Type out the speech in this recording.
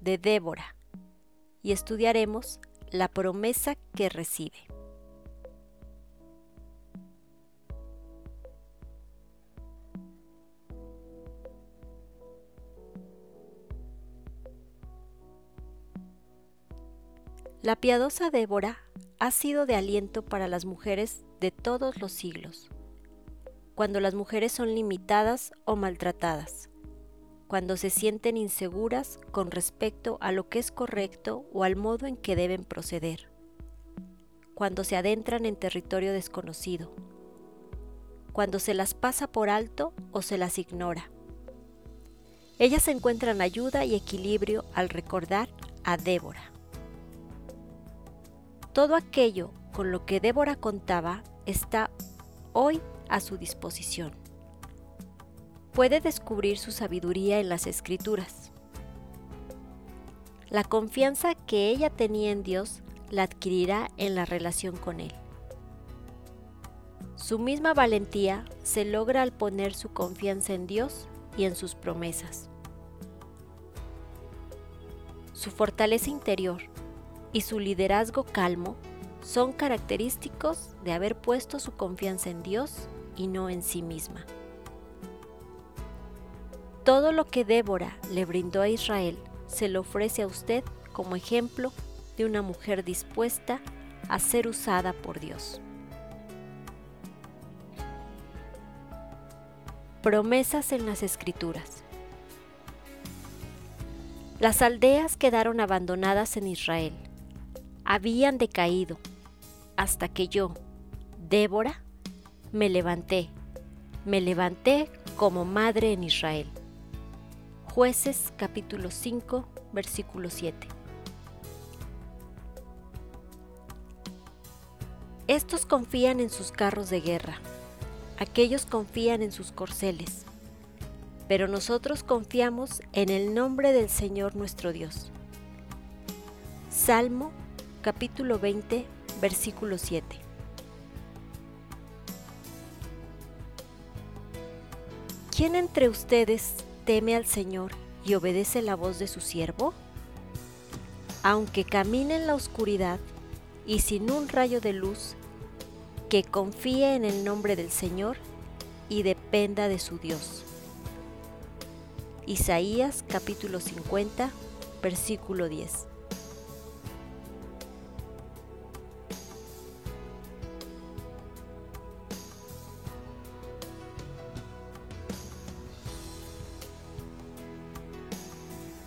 de Débora y estudiaremos la promesa que recibe. La piadosa Débora ha sido de aliento para las mujeres de todos los siglos, cuando las mujeres son limitadas o maltratadas cuando se sienten inseguras con respecto a lo que es correcto o al modo en que deben proceder, cuando se adentran en territorio desconocido, cuando se las pasa por alto o se las ignora. Ellas encuentran ayuda y equilibrio al recordar a Débora. Todo aquello con lo que Débora contaba está hoy a su disposición puede descubrir su sabiduría en las escrituras. La confianza que ella tenía en Dios la adquirirá en la relación con Él. Su misma valentía se logra al poner su confianza en Dios y en sus promesas. Su fortaleza interior y su liderazgo calmo son característicos de haber puesto su confianza en Dios y no en sí misma. Todo lo que Débora le brindó a Israel se lo ofrece a usted como ejemplo de una mujer dispuesta a ser usada por Dios. Promesas en las Escrituras. Las aldeas quedaron abandonadas en Israel. Habían decaído hasta que yo, Débora, me levanté. Me levanté como madre en Israel. Jueces capítulo 5, versículo 7. Estos confían en sus carros de guerra, aquellos confían en sus corceles, pero nosotros confiamos en el nombre del Señor nuestro Dios. Salmo capítulo 20, versículo 7. ¿Quién entre ustedes teme al Señor y obedece la voz de su siervo? Aunque camine en la oscuridad y sin un rayo de luz, que confíe en el nombre del Señor y dependa de su Dios. Isaías capítulo 50, versículo 10.